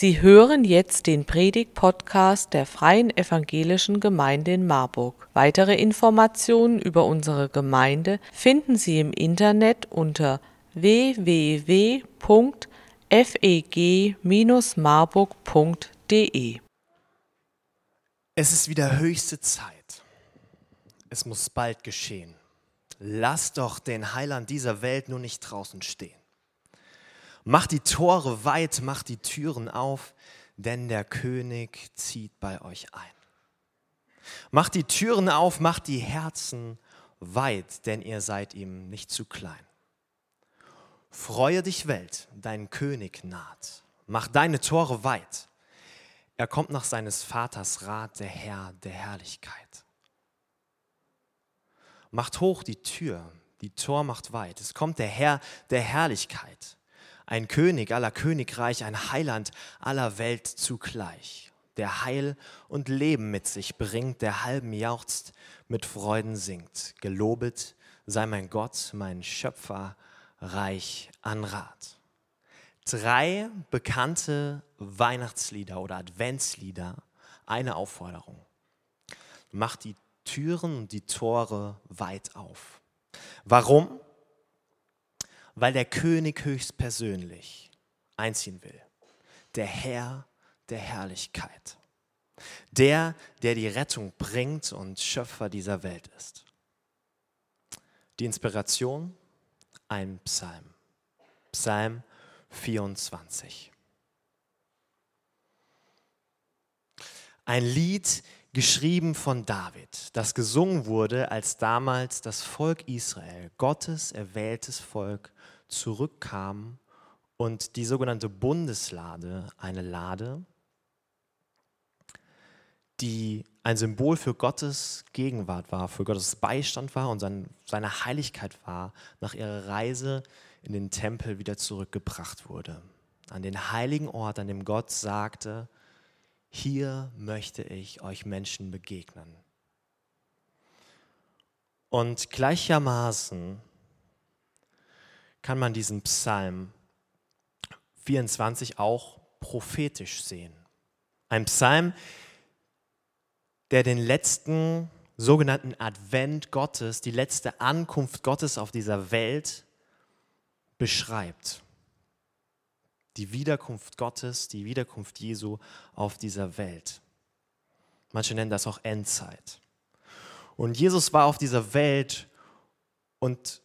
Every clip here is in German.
Sie hören jetzt den Predig-Podcast der Freien Evangelischen Gemeinde in Marburg. Weitere Informationen über unsere Gemeinde finden Sie im Internet unter www.feg-marburg.de. Es ist wieder höchste Zeit. Es muss bald geschehen. Lass doch den Heiland dieser Welt nur nicht draußen stehen. Macht die Tore weit, macht die Türen auf, denn der König zieht bei euch ein. Macht die Türen auf, macht die Herzen weit, denn ihr seid ihm nicht zu klein. Freue dich, Welt, dein König naht. Mach deine Tore weit. Er kommt nach seines Vaters Rat, der Herr der Herrlichkeit. Macht hoch die Tür, die Tor macht weit. Es kommt der Herr der Herrlichkeit ein König aller Königreich, ein Heiland aller Welt zugleich, der Heil und Leben mit sich bringt, der halben jauchzt, mit Freuden singt. Gelobet sei mein Gott, mein Schöpfer, reich an Rat. Drei bekannte Weihnachtslieder oder Adventslieder, eine Aufforderung. Macht die Türen und die Tore weit auf. Warum? Weil der König höchstpersönlich einziehen will. Der Herr der Herrlichkeit. Der, der die Rettung bringt und Schöpfer dieser Welt ist. Die Inspiration, ein Psalm. Psalm 24. Ein Lied geschrieben von David, das gesungen wurde, als damals das Volk Israel, Gottes erwähltes Volk, zurückkam und die sogenannte Bundeslade, eine Lade, die ein Symbol für Gottes Gegenwart war, für Gottes Beistand war und seine Heiligkeit war, nach ihrer Reise in den Tempel wieder zurückgebracht wurde. An den heiligen Ort, an dem Gott sagte, hier möchte ich euch Menschen begegnen. Und gleichermaßen kann man diesen Psalm 24 auch prophetisch sehen. Ein Psalm, der den letzten sogenannten Advent Gottes, die letzte Ankunft Gottes auf dieser Welt beschreibt. Die Wiederkunft Gottes, die Wiederkunft Jesu auf dieser Welt. Manche nennen das auch Endzeit. Und Jesus war auf dieser Welt und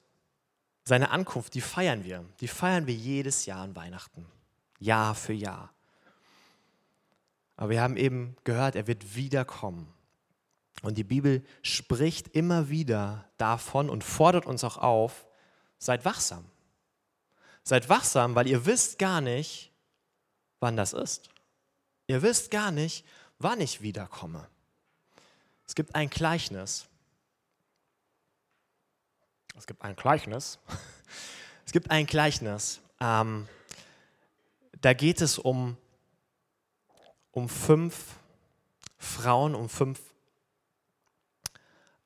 seine Ankunft, die feiern wir. Die feiern wir jedes Jahr an Weihnachten. Jahr für Jahr. Aber wir haben eben gehört, er wird wiederkommen. Und die Bibel spricht immer wieder davon und fordert uns auch auf, seid wachsam. Seid wachsam, weil ihr wisst gar nicht, wann das ist. Ihr wisst gar nicht, wann ich wiederkomme. Es gibt ein Gleichnis, es gibt ein Gleichnis. Es gibt ein Gleichnis. Ähm, da geht es um, um fünf Frauen, um fünf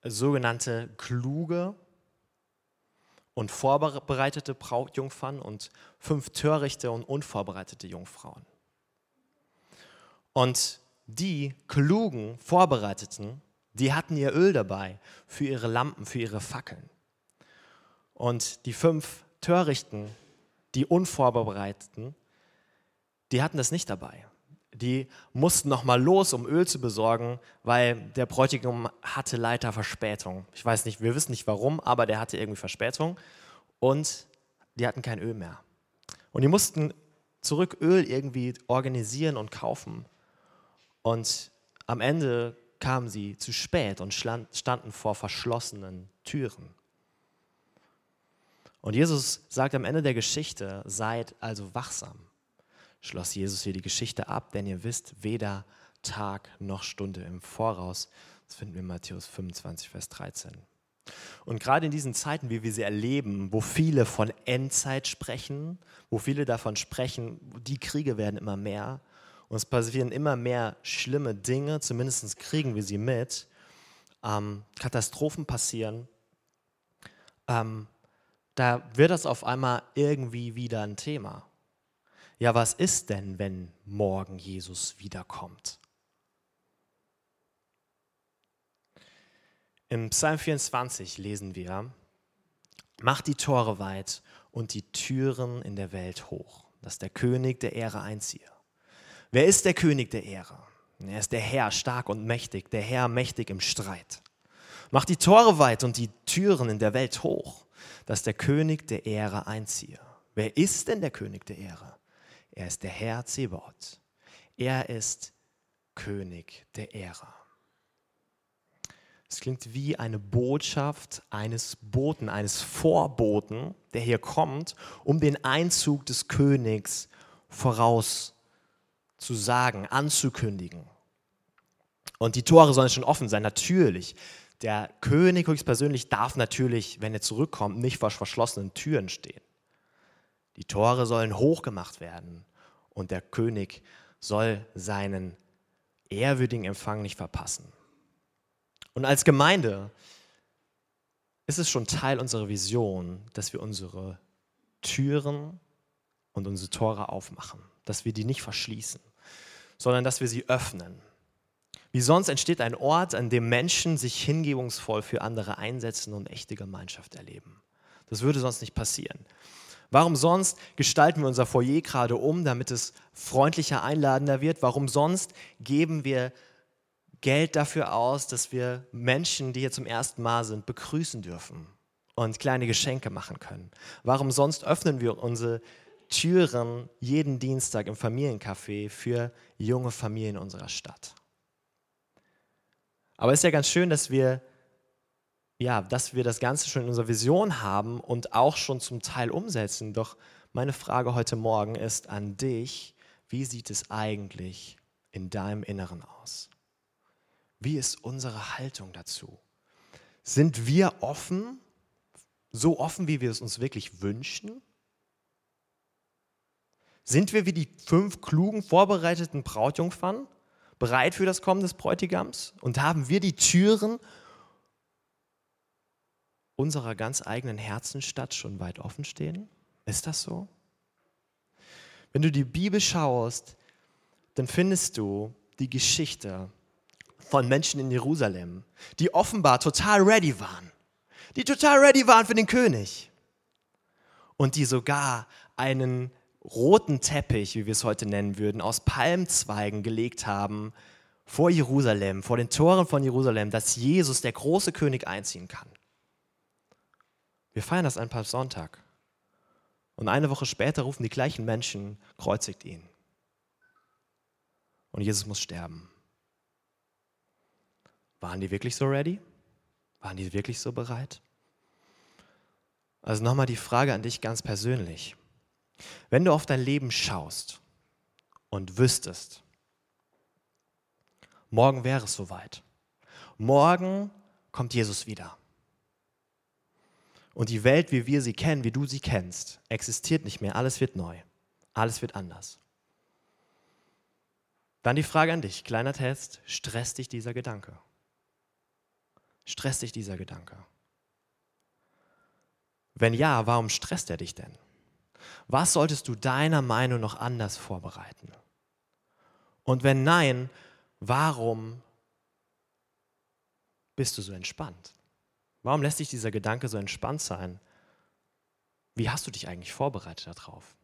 sogenannte kluge und vorbereitete Brautjungfern und fünf törichte und unvorbereitete Jungfrauen. Und die klugen, vorbereiteten, die hatten ihr Öl dabei für ihre Lampen, für ihre Fackeln. Und die fünf Törichten, die Unvorbereiteten, die hatten das nicht dabei. Die mussten nochmal los, um Öl zu besorgen, weil der Bräutigam hatte leider Verspätung. Ich weiß nicht, wir wissen nicht warum, aber der hatte irgendwie Verspätung und die hatten kein Öl mehr. Und die mussten zurück Öl irgendwie organisieren und kaufen. Und am Ende kamen sie zu spät und standen vor verschlossenen Türen. Und Jesus sagt am Ende der Geschichte, seid also wachsam. Schloss Jesus hier die Geschichte ab, denn ihr wisst weder Tag noch Stunde im Voraus. Das finden wir in Matthäus 25, Vers 13. Und gerade in diesen Zeiten, wie wir sie erleben, wo viele von Endzeit sprechen, wo viele davon sprechen, die Kriege werden immer mehr und es passieren immer mehr schlimme Dinge, zumindest kriegen wir sie mit, ähm, Katastrophen passieren, ähm, da wird das auf einmal irgendwie wieder ein Thema. Ja, was ist denn, wenn morgen Jesus wiederkommt? Im Psalm 24 lesen wir, Macht die Tore weit und die Türen in der Welt hoch, dass der König der Ehre einziehe. Wer ist der König der Ehre? Er ist der Herr, stark und mächtig, der Herr mächtig im Streit. Macht die Tore weit und die Türen in der Welt hoch, dass der König der Ehre einziehe. Wer ist denn der König der Ehre? Er ist der Herr Zebaoth. Er ist König der Ehre. Es klingt wie eine Botschaft eines Boten, eines Vorboten, der hier kommt, um den Einzug des Königs vorauszusagen, anzukündigen. Und die Tore sollen schon offen sein, natürlich. Der König höchstpersönlich darf natürlich, wenn er zurückkommt, nicht vor verschlossenen Türen stehen. Die Tore sollen hochgemacht werden und der König soll seinen ehrwürdigen Empfang nicht verpassen. Und als Gemeinde ist es schon Teil unserer Vision, dass wir unsere Türen und unsere Tore aufmachen, dass wir die nicht verschließen, sondern dass wir sie öffnen. Wie sonst entsteht ein Ort, an dem Menschen sich hingebungsvoll für andere einsetzen und echte Gemeinschaft erleben. Das würde sonst nicht passieren. Warum sonst gestalten wir unser Foyer gerade um, damit es freundlicher, einladender wird? Warum sonst geben wir Geld dafür aus, dass wir Menschen, die hier zum ersten Mal sind, begrüßen dürfen und kleine Geschenke machen können. Warum sonst öffnen wir unsere Türen jeden Dienstag im Familiencafé für junge Familien unserer Stadt? Aber es ist ja ganz schön, dass wir, ja, dass wir das Ganze schon in unserer Vision haben und auch schon zum Teil umsetzen. Doch meine Frage heute Morgen ist an dich, wie sieht es eigentlich in deinem Inneren aus? Wie ist unsere Haltung dazu? Sind wir offen, so offen, wie wir es uns wirklich wünschen? Sind wir wie die fünf klugen, vorbereiteten Brautjungfern, bereit für das Kommen des Bräutigams? Und haben wir die Türen unserer ganz eigenen Herzenstadt schon weit offen stehen? Ist das so? Wenn du die Bibel schaust, dann findest du die Geschichte von Menschen in Jerusalem, die offenbar total ready waren. Die total ready waren für den König. Und die sogar einen roten Teppich, wie wir es heute nennen würden, aus Palmzweigen gelegt haben vor Jerusalem, vor den Toren von Jerusalem, dass Jesus, der große König, einziehen kann. Wir feiern das ein paar Sonntag. Und eine Woche später rufen die gleichen Menschen, kreuzigt ihn. Und Jesus muss sterben. Waren die wirklich so ready? Waren die wirklich so bereit? Also nochmal die Frage an dich ganz persönlich. Wenn du auf dein Leben schaust und wüsstest, morgen wäre es soweit. Morgen kommt Jesus wieder. Und die Welt, wie wir sie kennen, wie du sie kennst, existiert nicht mehr. Alles wird neu. Alles wird anders. Dann die Frage an dich, kleiner Test, stresst dich dieser Gedanke? Stresst dich dieser Gedanke? Wenn ja, warum stresst er dich denn? Was solltest du deiner Meinung noch anders vorbereiten? Und wenn nein, warum bist du so entspannt? Warum lässt dich dieser Gedanke so entspannt sein? Wie hast du dich eigentlich vorbereitet darauf?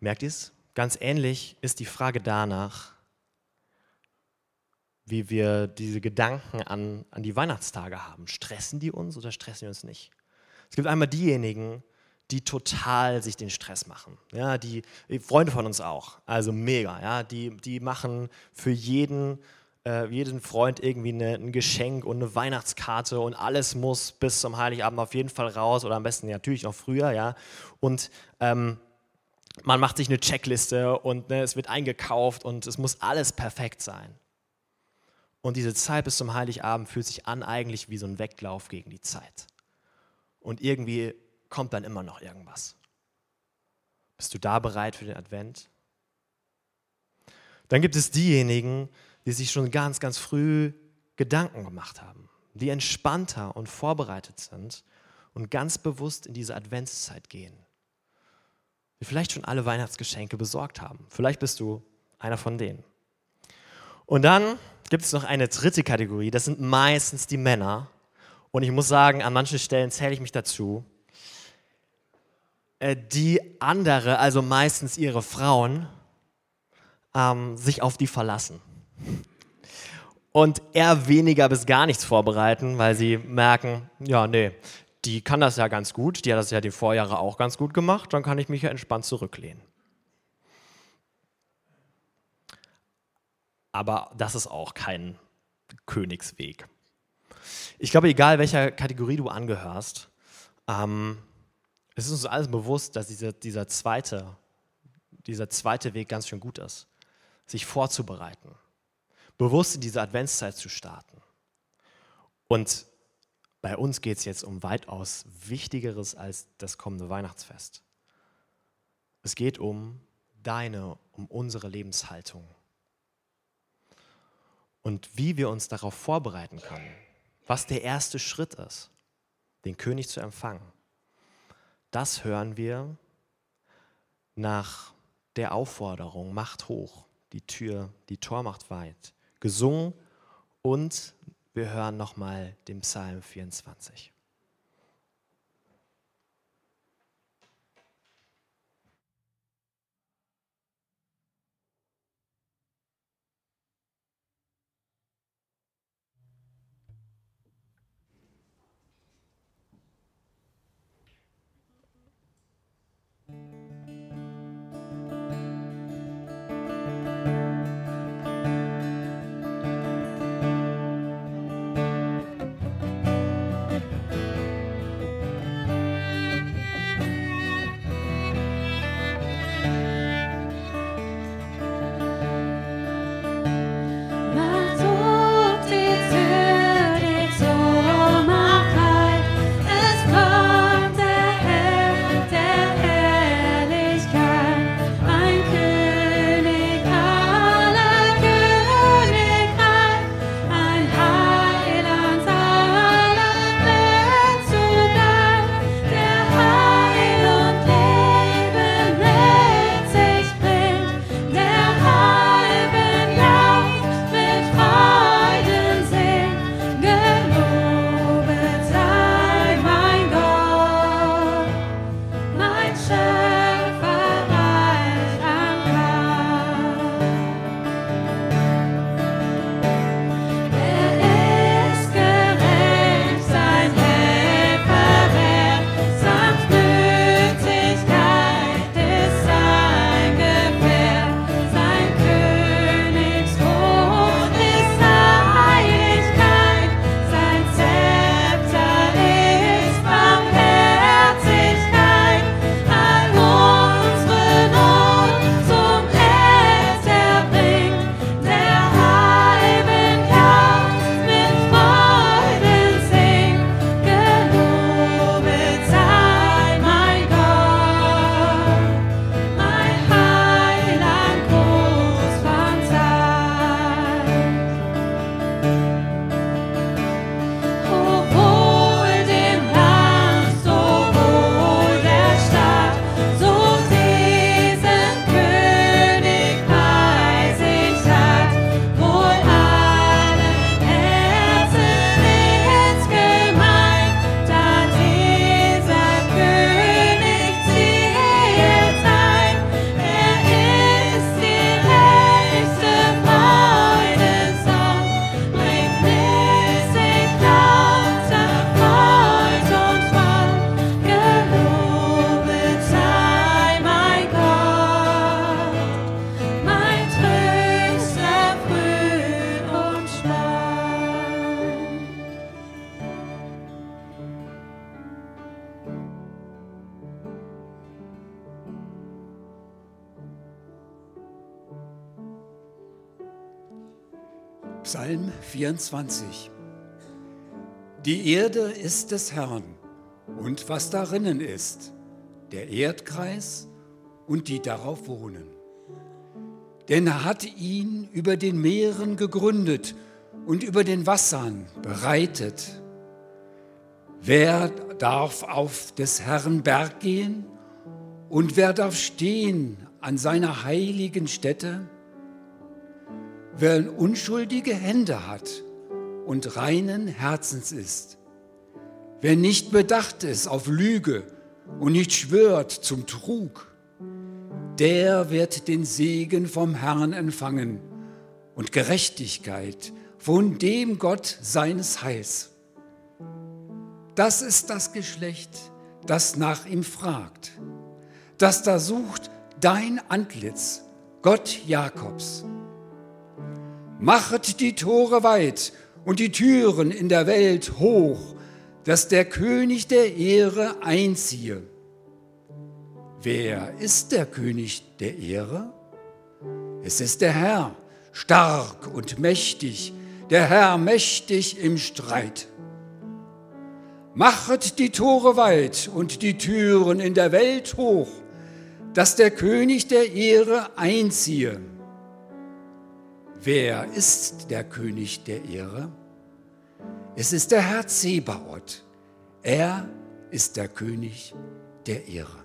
Merkt ihr es? Ganz ähnlich ist die Frage danach, wie wir diese Gedanken an, an die Weihnachtstage haben. Stressen die uns oder stressen wir uns nicht? Es gibt einmal diejenigen, die total sich den Stress machen. Ja, die Freunde von uns auch, also mega. Ja, die, die machen für jeden, äh, jeden Freund irgendwie eine, ein Geschenk und eine Weihnachtskarte und alles muss bis zum Heiligabend auf jeden Fall raus oder am besten natürlich noch früher. Ja, und ähm, man macht sich eine Checkliste und ne, es wird eingekauft und es muss alles perfekt sein. Und diese Zeit bis zum Heiligabend fühlt sich an eigentlich wie so ein Wettlauf gegen die Zeit. Und irgendwie kommt dann immer noch irgendwas. Bist du da bereit für den Advent? Dann gibt es diejenigen, die sich schon ganz, ganz früh Gedanken gemacht haben, die entspannter und vorbereitet sind und ganz bewusst in diese Adventszeit gehen. die vielleicht schon alle Weihnachtsgeschenke besorgt haben. Vielleicht bist du einer von denen. Und dann gibt es noch eine dritte Kategorie, das sind meistens die Männer. Und ich muss sagen, an manchen Stellen zähle ich mich dazu, äh, die andere, also meistens ihre Frauen, ähm, sich auf die verlassen. Und eher weniger bis gar nichts vorbereiten, weil sie merken, ja, nee, die kann das ja ganz gut, die hat das ja die Vorjahre auch ganz gut gemacht, dann kann ich mich ja entspannt zurücklehnen. Aber das ist auch kein Königsweg. Ich glaube, egal welcher Kategorie du angehörst, ähm, es ist uns alles bewusst, dass dieser, dieser, zweite, dieser zweite Weg ganz schön gut ist, sich vorzubereiten, bewusst in diese Adventszeit zu starten. Und bei uns geht es jetzt um weitaus Wichtigeres als das kommende Weihnachtsfest. Es geht um deine, um unsere Lebenshaltung. Und wie wir uns darauf vorbereiten können, was der erste Schritt ist, den König zu empfangen. Das hören wir nach der Aufforderung, macht hoch, die Tür, die Tor macht weit, gesungen und wir hören nochmal den Psalm 24. 24. Die Erde ist des Herrn und was darinnen ist, der Erdkreis und die darauf wohnen. Denn er hat ihn über den Meeren gegründet und über den Wassern bereitet. Wer darf auf des Herrn Berg gehen Und wer darf stehen an seiner heiligen Stätte? Wer unschuldige Hände hat und reinen Herzens ist. Wer nicht bedacht ist auf Lüge und nicht schwört zum Trug, der wird den Segen vom Herrn empfangen und Gerechtigkeit von dem Gott seines Heils. Das ist das Geschlecht, das nach ihm fragt, das da sucht dein Antlitz, Gott Jakobs. Machet die Tore weit und die Türen in der Welt hoch, dass der König der Ehre einziehe. Wer ist der König der Ehre? Es ist der Herr, stark und mächtig, der Herr mächtig im Streit. Machet die Tore weit und die Türen in der Welt hoch, dass der König der Ehre einziehe. Wer ist der König der Ehre? Es ist der Herr Zebaoth. Er ist der König der Ehre.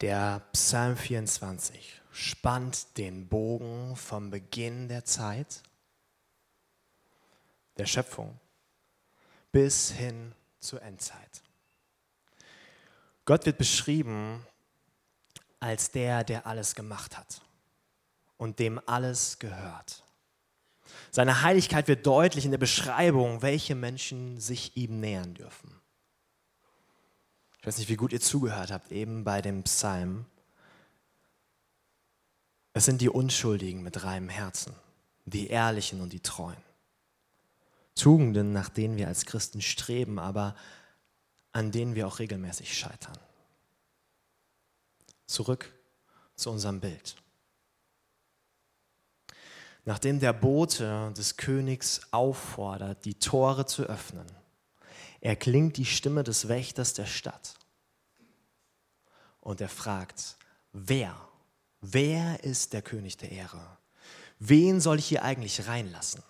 Der Psalm 24 spannt den Bogen vom Beginn der Zeit, der Schöpfung, bis hin zur Endzeit. Gott wird beschrieben als der, der alles gemacht hat und dem alles gehört. Seine Heiligkeit wird deutlich in der Beschreibung, welche Menschen sich ihm nähern dürfen. Ich weiß nicht, wie gut ihr zugehört habt, eben bei dem Psalm. Es sind die Unschuldigen mit reinem Herzen, die Ehrlichen und die Treuen. Tugenden, nach denen wir als Christen streben, aber an denen wir auch regelmäßig scheitern. Zurück zu unserem Bild. Nachdem der Bote des Königs auffordert, die Tore zu öffnen, erklingt die Stimme des Wächters der Stadt. Und er fragt, wer? Wer ist der König der Ehre? Wen soll ich hier eigentlich reinlassen?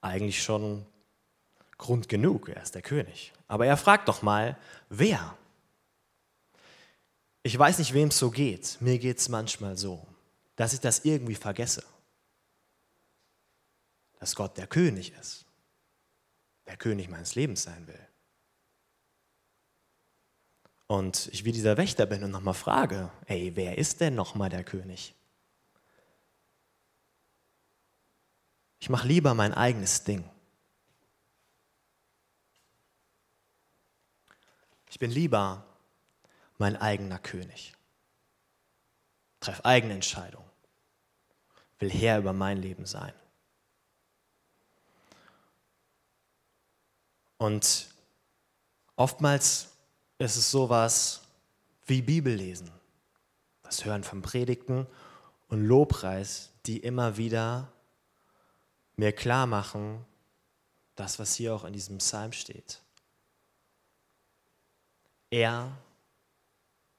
Eigentlich schon Grund genug, er ist der König. Aber er fragt doch mal, wer? Ich weiß nicht, wem es so geht. Mir geht es manchmal so, dass ich das irgendwie vergesse. Dass Gott der König ist. Der König meines Lebens sein will. Und ich wie dieser Wächter bin und nochmal frage, hey, wer ist denn nochmal der König? Ich mache lieber mein eigenes Ding. Ich bin lieber mein eigener König. Treff eigene Entscheidungen. Will Herr über mein Leben sein. Und oftmals ist es sowas wie Bibellesen, das Hören von Predigten und Lobpreis, die immer wieder mir klar machen, das, was hier auch in diesem Psalm steht. Er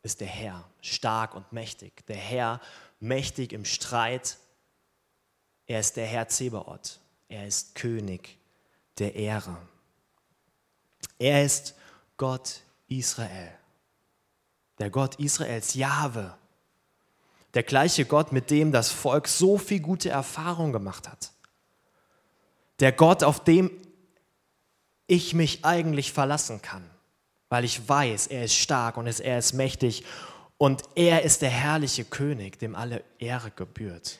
ist der Herr, stark und mächtig. Der Herr, mächtig im Streit. Er ist der Herr Zebaoth. Er ist König der Ehre. Er ist Gott Israel. Der Gott Israels, Jahwe. Der gleiche Gott, mit dem das Volk so viel gute Erfahrung gemacht hat. Der Gott, auf dem ich mich eigentlich verlassen kann weil ich weiß, er ist stark und er ist mächtig und er ist der herrliche König, dem alle Ehre gebührt.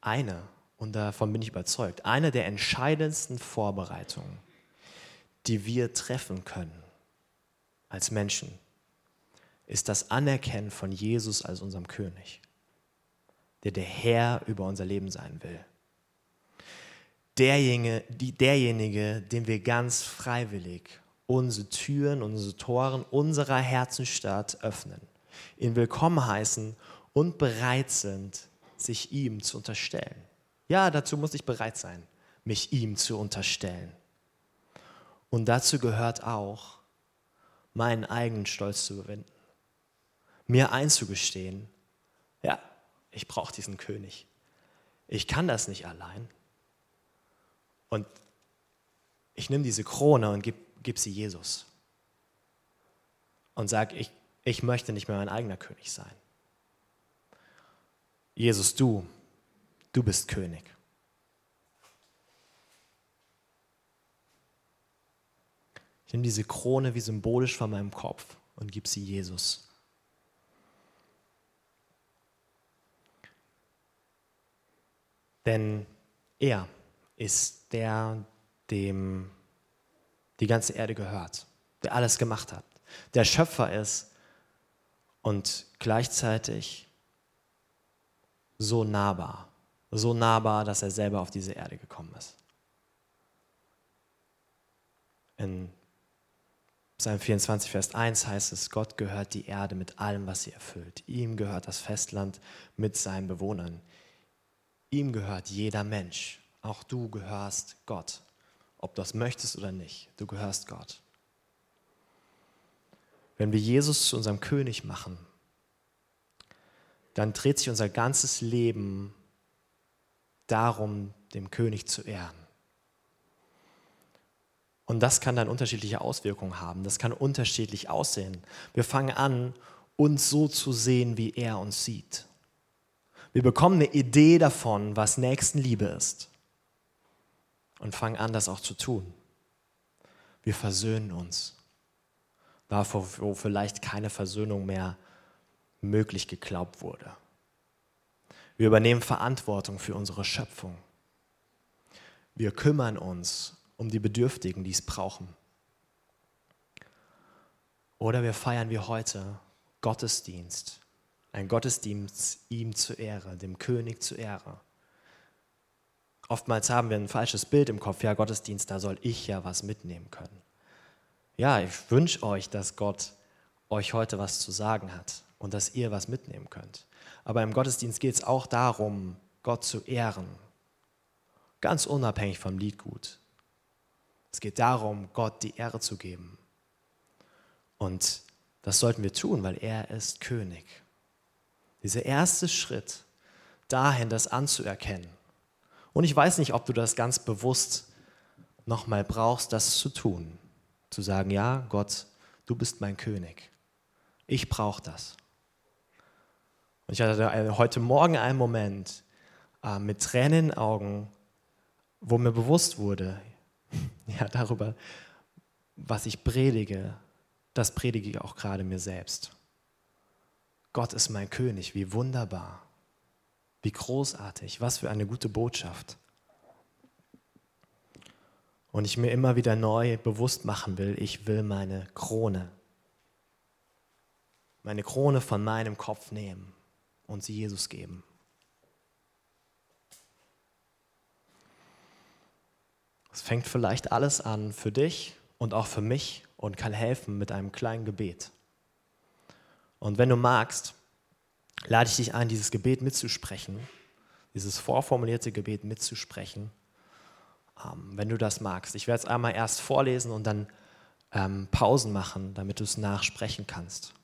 Eine, und davon bin ich überzeugt, eine der entscheidendsten Vorbereitungen, die wir treffen können als Menschen, ist das Anerkennen von Jesus als unserem König, der der Herr über unser Leben sein will derjenige, die, derjenige, dem wir ganz freiwillig unsere Türen, unsere Toren unserer Herzenstadt öffnen, ihn willkommen heißen und bereit sind, sich ihm zu unterstellen. Ja, dazu muss ich bereit sein, mich ihm zu unterstellen. Und dazu gehört auch, meinen eigenen Stolz zu überwinden, mir einzugestehen, ja, ich brauche diesen König. Ich kann das nicht allein. Und ich nehme diese Krone und gebe gib sie Jesus. Und sage, ich, ich möchte nicht mehr mein eigener König sein. Jesus, du, du bist König. Ich nehme diese Krone wie symbolisch von meinem Kopf und gebe sie Jesus. Denn er ist der, dem die ganze Erde gehört, der alles gemacht hat, der Schöpfer ist und gleichzeitig so nahbar, so nahbar, dass er selber auf diese Erde gekommen ist. In Psalm 24, Vers 1 heißt es, Gott gehört die Erde mit allem, was sie erfüllt. Ihm gehört das Festland mit seinen Bewohnern. Ihm gehört jeder Mensch auch du gehörst Gott. Ob du das möchtest oder nicht, du gehörst Gott. Wenn wir Jesus zu unserem König machen, dann dreht sich unser ganzes Leben darum, dem König zu ehren. Und das kann dann unterschiedliche Auswirkungen haben. Das kann unterschiedlich aussehen. Wir fangen an, uns so zu sehen, wie er uns sieht. Wir bekommen eine Idee davon, was Nächstenliebe ist und fangen an, das auch zu tun. Wir versöhnen uns. Da, wo vielleicht keine Versöhnung mehr möglich geglaubt wurde. Wir übernehmen Verantwortung für unsere Schöpfung. Wir kümmern uns um die Bedürftigen, die es brauchen. Oder wir feiern wie heute Gottesdienst. Ein Gottesdienst ihm zur Ehre, dem König zur Ehre. Oftmals haben wir ein falsches Bild im Kopf, ja, Gottesdienst, da soll ich ja was mitnehmen können. Ja, ich wünsche euch, dass Gott euch heute was zu sagen hat und dass ihr was mitnehmen könnt. Aber im Gottesdienst geht es auch darum, Gott zu ehren. Ganz unabhängig vom Liedgut. Es geht darum, Gott die Ehre zu geben. Und das sollten wir tun, weil er ist König. Dieser erste Schritt dahin, das anzuerkennen und ich weiß nicht, ob du das ganz bewusst nochmal brauchst, das zu tun. Zu sagen, ja, Gott, Du bist mein König. Ich brauche das. Und ich hatte heute Morgen einen Moment äh, mit Tränen in den Augen, wo mir bewusst wurde, ja, darüber, was ich predige, das predige ich auch gerade mir selbst. Gott ist mein König, wie wunderbar, wie großartig, was für eine gute Botschaft. Und ich mir immer wieder neu bewusst machen will, ich will meine Krone, meine Krone von meinem Kopf nehmen und sie Jesus geben. Es fängt vielleicht alles an für dich und auch für mich und kann helfen mit einem kleinen Gebet. Und wenn du magst, lade ich dich ein, dieses Gebet mitzusprechen, dieses vorformulierte Gebet mitzusprechen, ähm, wenn du das magst. Ich werde es einmal erst vorlesen und dann ähm, Pausen machen, damit du es nachsprechen kannst.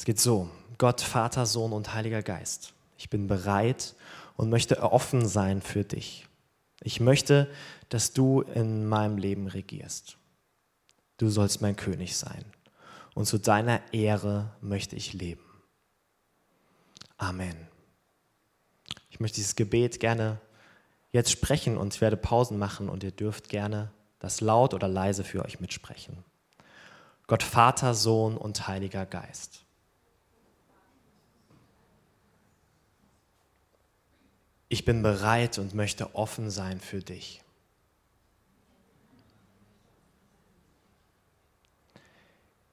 Es geht so, Gott, Vater, Sohn und Heiliger Geist, ich bin bereit und möchte offen sein für dich. Ich möchte, dass du in meinem Leben regierst. Du sollst mein König sein. Und zu deiner Ehre möchte ich leben. Amen. Ich möchte dieses Gebet gerne jetzt sprechen und ich werde Pausen machen und ihr dürft gerne das laut oder leise für euch mitsprechen. Gott Vater, Sohn und Heiliger Geist. ich bin bereit und möchte offen sein für dich.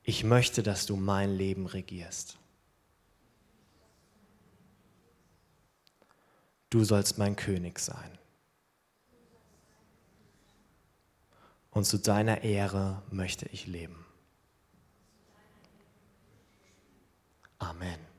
Ich möchte, dass du mein Leben regierst. Du sollst mein König sein. Und zu deiner Ehre möchte ich leben. Amen.